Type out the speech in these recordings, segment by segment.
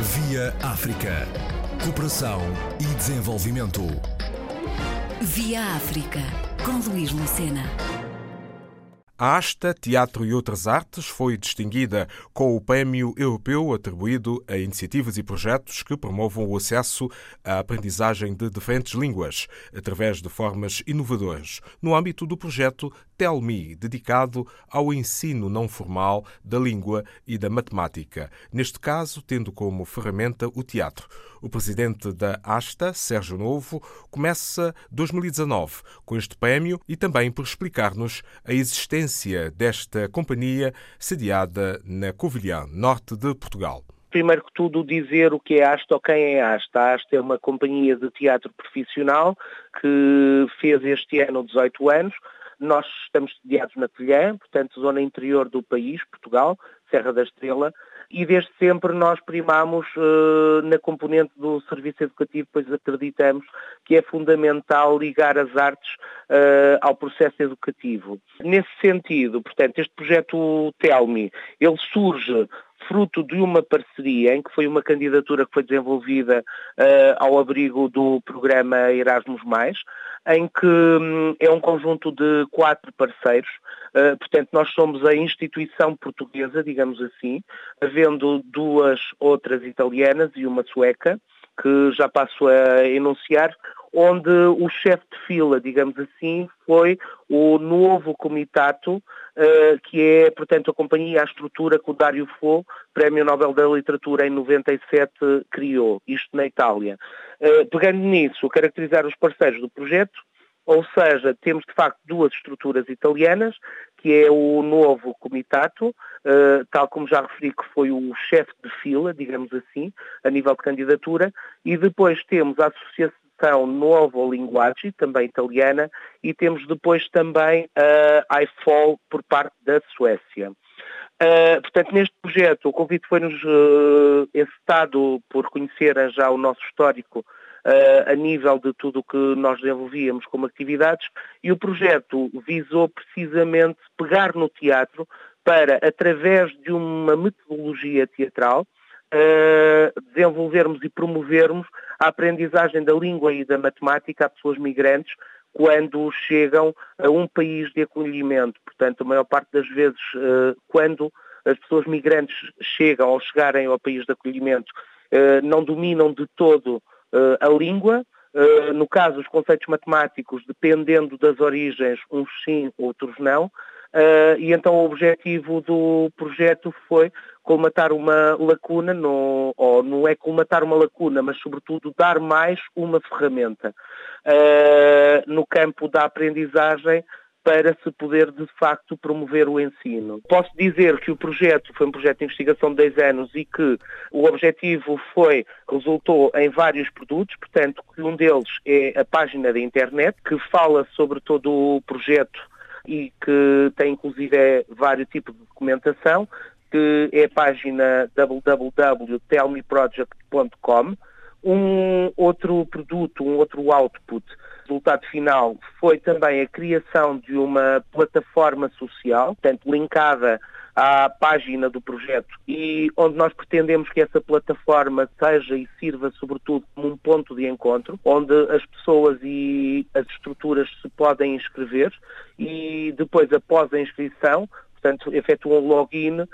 Via África. Cooperação e desenvolvimento. Via África, com Luís Lucena. A Asta Teatro e Outras Artes foi distinguida com o Prémio Europeu atribuído a iniciativas e projetos que promovam o acesso à aprendizagem de diferentes línguas, através de formas inovadoras, no âmbito do projeto Tell Me, dedicado ao ensino não formal da língua e da matemática, neste caso tendo como ferramenta o teatro. O presidente da Asta, Sérgio Novo, começa 2019 com este prémio e também por explicar-nos a existência desta companhia sediada na Covilhã, norte de Portugal primeiro que tudo dizer o que é Asta ou quem é Asta. A Asta é uma companhia de teatro profissional que fez este ano 18 anos. Nós estamos sediados na Covilhã, portanto, zona interior do país, Portugal, Serra da Estrela, e desde sempre nós primamos uh, na componente do serviço educativo, pois acreditamos que é fundamental ligar as artes uh, ao processo educativo. Nesse sentido, portanto, este projeto Telmi, ele surge fruto de uma parceria em que foi uma candidatura que foi desenvolvida uh, ao abrigo do programa Erasmus+, em que um, é um conjunto de quatro parceiros, uh, portanto nós somos a instituição portuguesa, digamos assim, havendo duas outras italianas e uma sueca, que já passo a enunciar, onde o chefe de fila, digamos assim, foi o novo comitato, uh, que é, portanto, a companhia, a estrutura que o Dário Fo, Prémio Nobel da Literatura em 97, criou, isto na Itália. Uh, pegando nisso, caracterizar os parceiros do projeto, ou seja, temos de facto duas estruturas italianas, que é o novo comitato, uh, tal como já referi que foi o chefe de fila, digamos assim, a nível de candidatura, e depois temos a Associação Novo Linguagem, também italiana, e temos depois também a IFOL por parte da Suécia. Uh, portanto, neste projeto, o convite foi-nos uh, por conhecer já o nosso histórico uh, a nível de tudo o que nós desenvolvíamos como atividades e o projeto visou precisamente pegar no teatro para, através de uma metodologia teatral, uh, desenvolvermos e promovermos a aprendizagem da língua e da matemática a pessoas migrantes quando chegam a um país de acolhimento. Portanto, a maior parte das vezes, uh, quando as pessoas migrantes chegam ou chegarem ao país de acolhimento, não dominam de todo a língua, no caso os conceitos matemáticos, dependendo das origens, uns sim, outros não, Uh, e então o objetivo do projeto foi colmatar uma lacuna, no, ou não é colmatar uma lacuna, mas sobretudo dar mais uma ferramenta. No campo da aprendizagem para se poder de facto promover o ensino. Posso dizer que o projeto foi um projeto de investigação de 10 anos e que o objetivo foi, resultou em vários produtos, portanto, um deles é a página da internet, que fala sobre todo o projeto e que tem inclusive vários tipos de documentação, que é a página www.telmeproject.com. Um outro produto, um outro output, resultado final, foi também a criação de uma plataforma social, portanto, linkada à página do projeto e onde nós pretendemos que essa plataforma seja e sirva sobretudo como um ponto de encontro, onde as pessoas e as estruturas se podem inscrever e depois após a inscrição portanto, efetuam login uh,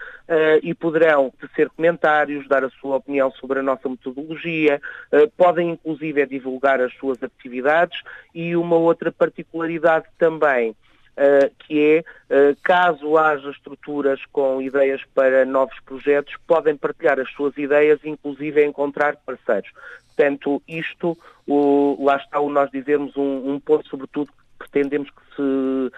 e poderão tecer comentários, dar a sua opinião sobre a nossa metodologia, uh, podem inclusive divulgar as suas atividades e uma outra particularidade também Uh, que é, uh, caso haja estruturas com ideias para novos projetos, podem partilhar as suas ideias, inclusive encontrar parceiros. Portanto, isto, o, lá está o nós dizermos um, um ponto, sobretudo, que pretendemos que se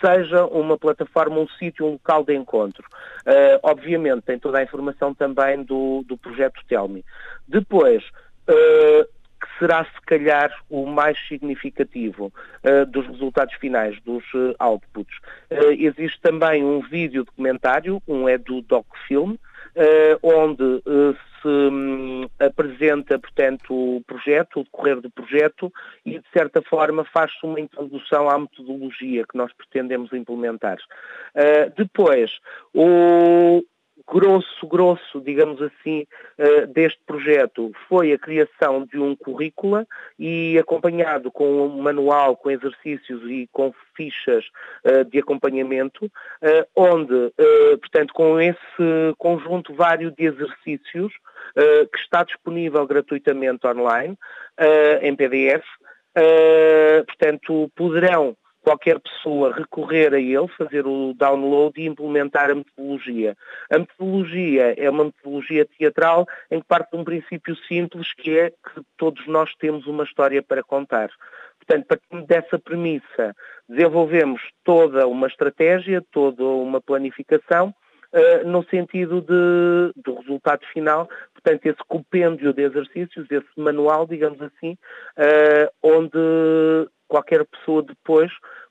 seja uma plataforma, um sítio, um local de encontro. Uh, obviamente, tem toda a informação também do, do projeto Telmi. Depois, que será se calhar o mais significativo uh, dos resultados finais, dos uh, outputs. Uh, existe também um vídeo documentário, um é do DocFilm, onde se um, apresenta, portanto, o projeto, o decorrer do projeto e, de certa forma, faz-se uma introdução à metodologia que nós pretendemos implementar. depois, o, grosso, grosso, digamos assim, uh, deste projeto foi a criação de um currícula e acompanhado com um manual, com exercícios e com fichas uh, de acompanhamento, uh, onde, portanto, com esse conjunto vário de exercícios, que está disponível gratuitamente online, em PDF, portanto, poderão qualquer pessoa recorrer a ele, fazer o download e implementar a metodologia. A metodologia é uma metodologia teatral em que parte de um princípio simples que é que todos nós temos uma história para contar. Portanto, partindo dessa premissa, desenvolvemos toda uma estratégia, toda uma planificação, uh, no sentido de, do resultado final, portanto, esse compêndio de exercícios, esse manual, digamos assim, uh, onde qualquer pessoa depois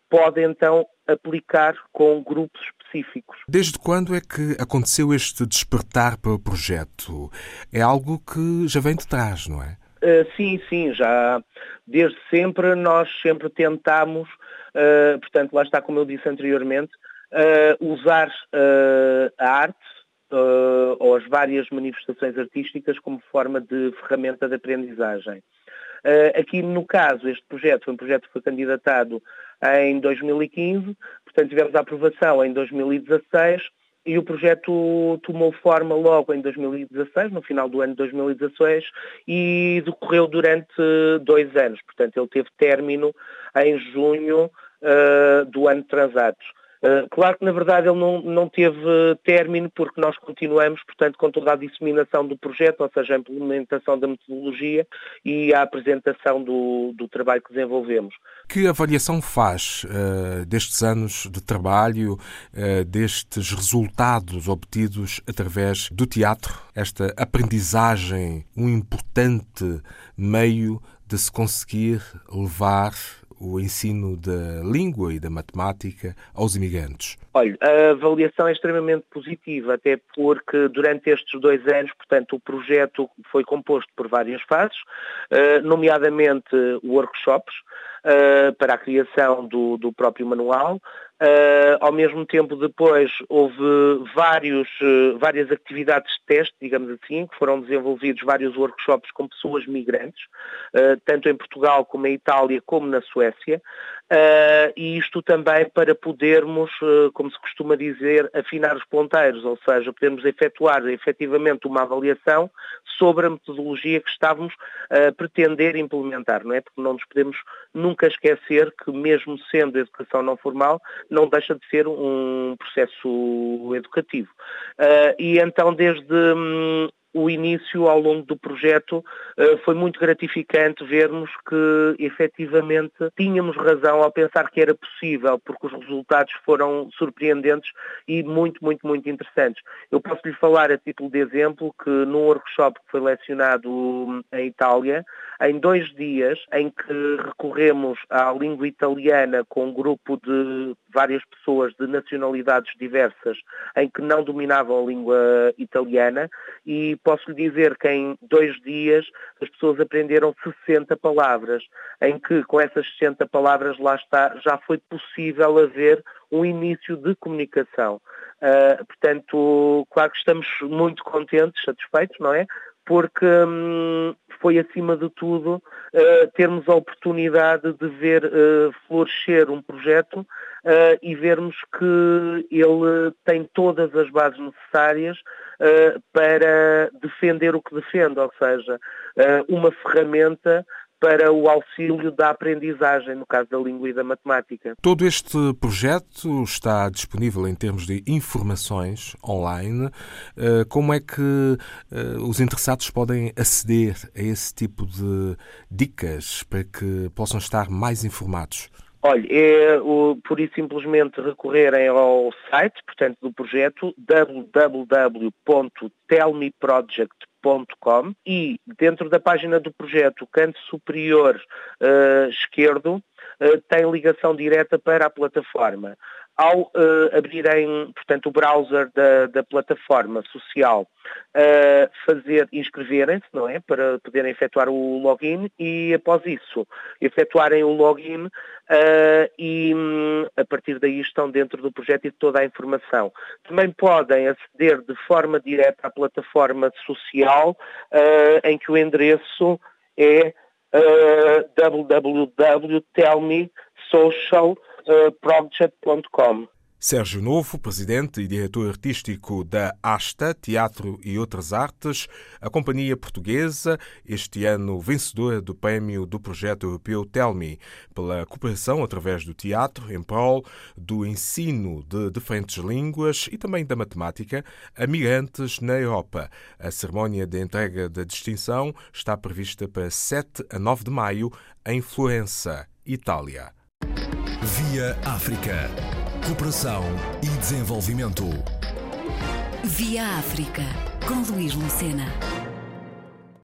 pode então aplicar com grupos específicos. Desde quando é que aconteceu este despertar para o projeto? É algo que já vem de trás, não é? Uh, sim, sim, já desde sempre nós sempre tentamos, uh, portanto, lá está como eu disse anteriormente, uh, usar a arte ou as várias manifestações artísticas como forma de ferramenta de aprendizagem. Uh, aqui no caso, este projeto foi um projeto que foi candidatado em 2015, portanto tivemos a aprovação em 2016 e o projeto tomou forma logo em 2016, no final do ano de 2016, e decorreu durante dois anos. Portanto, ele teve término em junho uh, do ano transatos. Uh, claro que, na verdade, ele não, não teve término porque nós continuamos, portanto, com toda a disseminação do projeto, ou seja, a implementação da metodologia e a apresentação do, do trabalho que desenvolvemos. Que avaliação faz uh, destes anos de trabalho, uh, destes resultados obtidos através do teatro, esta aprendizagem, um importante meio de se conseguir levar o ensino da língua e da matemática aos imigrantes? Olha, a avaliação é extremamente positiva, até porque durante estes dois anos, portanto, o projeto foi composto por várias fases, eh, nomeadamente workshops, uh, para a criação do, do próprio manual. Uh, ao mesmo tempo, depois, houve vários, uh, várias atividades de teste, digamos assim, que foram desenvolvidos vários workshops com pessoas migrantes, tanto em Portugal como em Itália, como na Suécia. Uh, e isto também para podermos, uh, como se costuma dizer, afinar os ponteiros, ou seja, podermos efetuar efetivamente uma avaliação sobre a metodologia que estávamos a pretender implementar, não é? Porque não nos podemos nunca esquecer que, mesmo sendo educação não formal, não deixa de ser um processo educativo. Uh, e então, desde hum, o início ao longo do projeto eh, foi muito gratificante vermos que efetivamente tínhamos razão ao pensar que era possível, porque os resultados foram surpreendentes e muito, muito, muito interessantes. Eu posso lhe falar a título de exemplo que num workshop que foi lecionado hum, em Itália, em dois dias em que recorremos à língua italiana com um grupo de várias pessoas de nacionalidades diversas em que não dominavam a língua italiana e posso lhe dizer que em dois dias as pessoas aprenderam 60 palavras, em que com essas 60 palavras lá está, já foi possível haver um início de comunicação. Uh, portanto, claro que estamos muito contentes, satisfeitos, não é? Porque hum, foi, acima de tudo, uh, termos a oportunidade de ver uh, florescer um projeto uh, e vermos que ele tem todas as bases necessárias para defender o que defende, ou seja, uma ferramenta para o auxílio da aprendizagem, no caso da língua e da matemática. Todo este projeto está disponível em termos de informações online. Eh, como é que eh, os interessados podem aceder a esse tipo de dicas para que possam estar mais informados? Olha, é o, por isso simplesmente recorrerem ao site, portanto, do projeto www.telmeproject.com e dentro da página do projeto, canto superior uh, esquerdo, têm ligação direta para a plataforma. Ao uh, abrirem, portanto, o browser da, da plataforma social, uh, fazer, inscreverem-se, não é? Para poderem efetuar o login e, após isso, efetuarem o login uh, e, um, a partir daí, estão dentro do projeto e de toda a informação. Também podem aceder de forma direta à plataforma social, em que o endereço é uh, www.tellmesocialproject.com. Sérgio Novo, presidente e diretor artístico da ASTA, Teatro e Outras Artes, a companhia portuguesa, este ano vencedora do prémio do projeto europeu Telmi, pela cooperação através do teatro em prol do ensino de diferentes línguas e também da matemática a migrantes na Europa. A cerimónia de entrega da distinção está prevista para 7 a 9 de maio em Florença, Itália. Via África. Cooperação e desenvolvimento. Via África, com Luís Lucena.